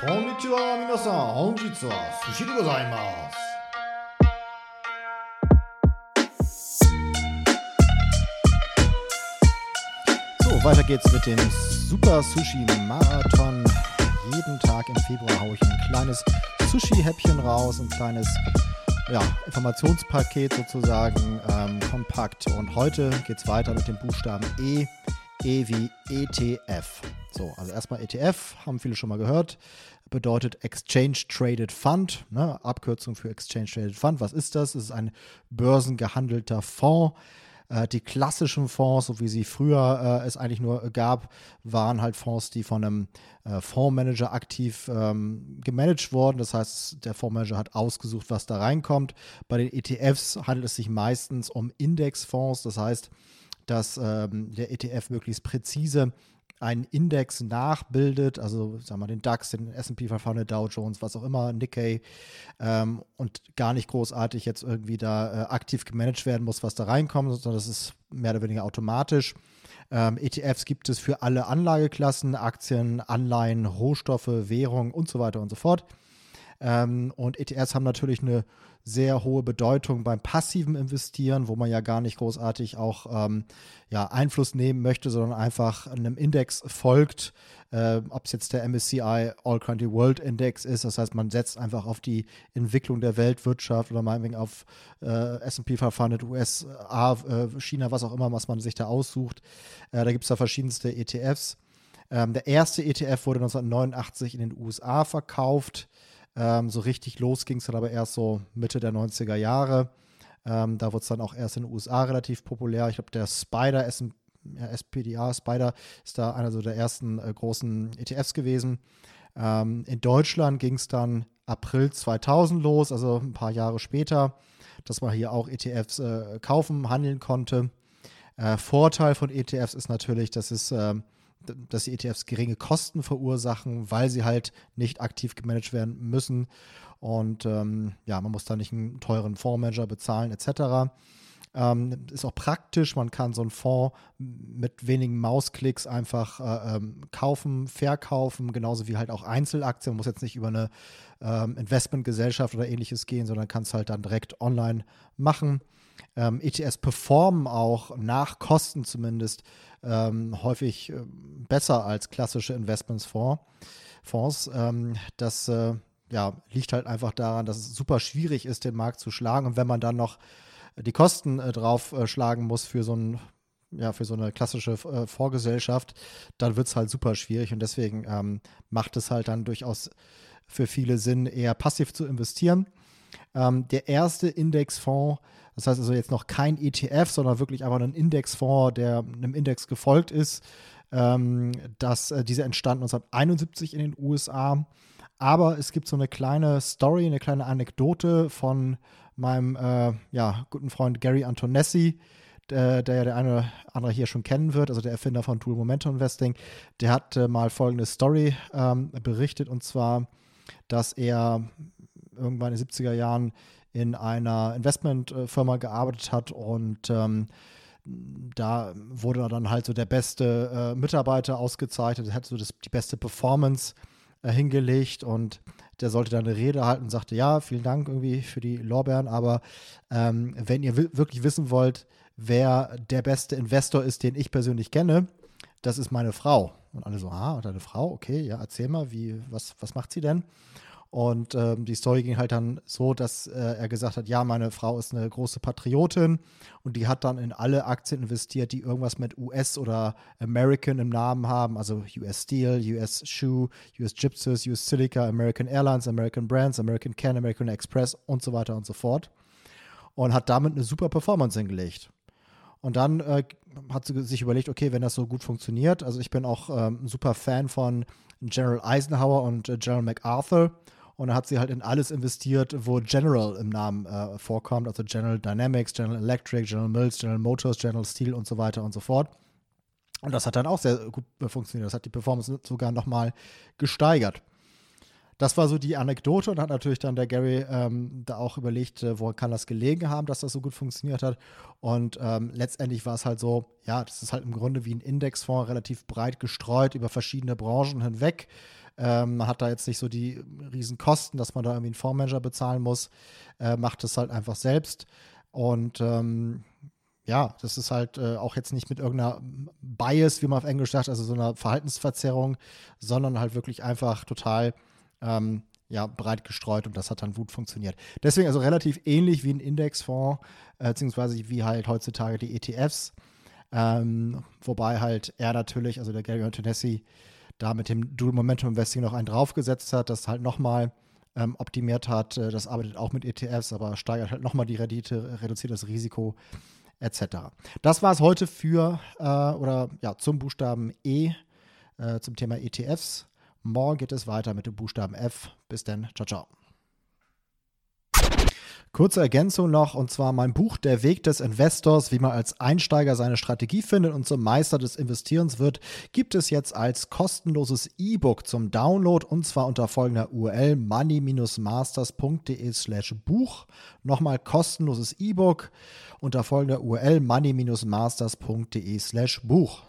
こんにちは皆さん本日は寿司でございます So, weiter geht's mit dem Super Sushi Marathon. Jeden Tag im Februar haue ich ein kleines Sushi-Häppchen raus, ein kleines ja, Informationspaket sozusagen, ähm, kompakt. Und heute geht's weiter mit dem Buchstaben E, E wie ETF. So, also erstmal ETF, haben viele schon mal gehört, bedeutet Exchange Traded Fund, ne, Abkürzung für Exchange Traded Fund. Was ist das? Es ist ein börsengehandelter Fonds. Äh, die klassischen Fonds, so wie sie früher äh, es eigentlich nur gab, waren halt Fonds, die von einem äh, Fondsmanager aktiv ähm, gemanagt wurden. Das heißt, der Fondsmanager hat ausgesucht, was da reinkommt. Bei den ETFs handelt es sich meistens um Indexfonds. Das heißt, dass ähm, der ETF möglichst präzise einen Index nachbildet, also sagen wir den DAX, den S&P 500, Dow Jones, was auch immer, Nikkei ähm, und gar nicht großartig jetzt irgendwie da äh, aktiv gemanagt werden muss, was da reinkommt, sondern das ist mehr oder weniger automatisch. Ähm, ETFs gibt es für alle Anlageklassen, Aktien, Anleihen, Rohstoffe, Währung und so weiter und so fort. Ähm, und ETFs haben natürlich eine sehr hohe Bedeutung beim passiven Investieren, wo man ja gar nicht großartig auch ähm, ja, Einfluss nehmen möchte, sondern einfach einem Index folgt, äh, ob es jetzt der MSCI All Country World Index ist. Das heißt, man setzt einfach auf die Entwicklung der Weltwirtschaft oder meinetwegen auf äh, SP 500, USA, äh, China, was auch immer, was man sich da aussucht. Äh, da gibt es da verschiedenste ETFs. Ähm, der erste ETF wurde 1989 in den USA verkauft. Ähm, so richtig los ging es dann aber erst so Mitte der 90er Jahre. Ähm, da wurde es dann auch erst in den USA relativ populär. Ich glaube, der Spider, S ja, SPDA, Spider, ist da einer so der ersten äh, großen ETFs gewesen. Ähm, in Deutschland ging es dann April 2000 los, also ein paar Jahre später, dass man hier auch ETFs äh, kaufen, handeln konnte. Äh, Vorteil von ETFs ist natürlich, dass es ähm, dass die ETFs geringe Kosten verursachen, weil sie halt nicht aktiv gemanagt werden müssen. Und ähm, ja, man muss da nicht einen teuren Fondsmanager bezahlen, etc. Ähm, ist auch praktisch, man kann so einen Fonds mit wenigen Mausklicks einfach äh, ähm, kaufen, verkaufen, genauso wie halt auch Einzelaktien. Man muss jetzt nicht über eine ähm, Investmentgesellschaft oder ähnliches gehen, sondern kann es halt dann direkt online machen. Ähm, ETFs performen auch nach Kosten zumindest ähm, häufig äh, besser als klassische Investmentsfonds. Fonds. Ähm, das äh, ja, liegt halt einfach daran, dass es super schwierig ist, den Markt zu schlagen. Und wenn man dann noch die Kosten äh, drauf äh, muss für so ein ja, für so eine klassische äh, Vorgesellschaft, dann wird es halt super schwierig und deswegen ähm, macht es halt dann durchaus für viele Sinn, eher passiv zu investieren. Ähm, der erste Indexfonds, das heißt also jetzt noch kein ETF, sondern wirklich einfach ein Indexfonds, der einem Index gefolgt ist. Ähm, dass äh, diese entstanden 1971 in den USA. Aber es gibt so eine kleine Story, eine kleine Anekdote von meinem äh, ja, guten Freund Gary Antonessi, der, der ja der eine oder andere hier schon kennen wird, also der Erfinder von Dual Momentum Investing. Der hat äh, mal folgende Story ähm, berichtet und zwar, dass er irgendwann in den 70er Jahren in einer Investmentfirma gearbeitet hat und ähm, da wurde dann halt so der beste äh, Mitarbeiter ausgezeichnet, hat so das, die beste Performance äh, hingelegt und der sollte dann eine Rede halten und sagte, ja, vielen Dank irgendwie für die Lorbeeren, aber ähm, wenn ihr wirklich wissen wollt, wer der beste Investor ist, den ich persönlich kenne, das ist meine Frau. Und alle so, ah, deine Frau, okay, ja, erzähl mal, wie, was, was macht sie denn? Und ähm, die Story ging halt dann so, dass äh, er gesagt hat, ja, meine Frau ist eine große Patriotin und die hat dann in alle Aktien investiert, die irgendwas mit US oder American im Namen haben, also US Steel, US Shoe, US Gypsies, US Silica, American Airlines, American Brands, American Can, American Express und so weiter und so fort. Und hat damit eine super Performance hingelegt. Und dann äh, hat sie sich überlegt, okay, wenn das so gut funktioniert, also ich bin auch ähm, ein super Fan von General Eisenhower und äh, General MacArthur und dann hat sie halt in alles investiert, wo General im Namen äh, vorkommt, also General Dynamics, General Electric, General Mills, General Motors, General Steel und so weiter und so fort. Und das hat dann auch sehr gut funktioniert. Das hat die Performance sogar nochmal gesteigert. Das war so die Anekdote und hat natürlich dann der Gary ähm, da auch überlegt, äh, wo kann das gelegen haben, dass das so gut funktioniert hat. Und ähm, letztendlich war es halt so, ja, das ist halt im Grunde wie ein Indexfonds relativ breit gestreut über verschiedene Branchen hinweg Ähm, man hat da jetzt nicht so die riesen Kosten, dass man da irgendwie einen Fondsmanager bezahlen muss. Äh, macht es halt einfach selbst. Und ähm, ja, das ist halt äh, auch jetzt nicht mit irgendeiner Bias, wie man auf Englisch sagt, also so einer Verhaltensverzerrung, sondern halt wirklich einfach total ähm, ja, breit gestreut und das hat dann gut funktioniert. Deswegen also relativ ähnlich wie ein Indexfonds, äh, beziehungsweise wie halt heutzutage die ETFs. Ähm, wobei halt er natürlich, also der Gary Antonessi, da mit dem Dual Momentum Investing noch einen draufgesetzt hat, das halt nochmal ähm, optimiert hat. Äh, das arbeitet auch mit ETFs, aber steigert halt nochmal die Rendite, reduziert das Risiko etc. Das war es heute für äh, oder ja zum Buchstaben E äh, zum Thema ETFs. Morgen geht es weiter mit dem Buchstaben F. Bis dann. Ciao, ciao. Kurze Ergänzung noch, und zwar mein Buch Der Weg des Investors, wie man als Einsteiger seine Strategie findet und zum Meister des Investierens wird, gibt es jetzt als kostenloses E-Book zum Download und zwar unter folgender URL money-masters.de slash Buch. Nochmal kostenloses E-Book unter folgender URL money-masters.de slash Buch.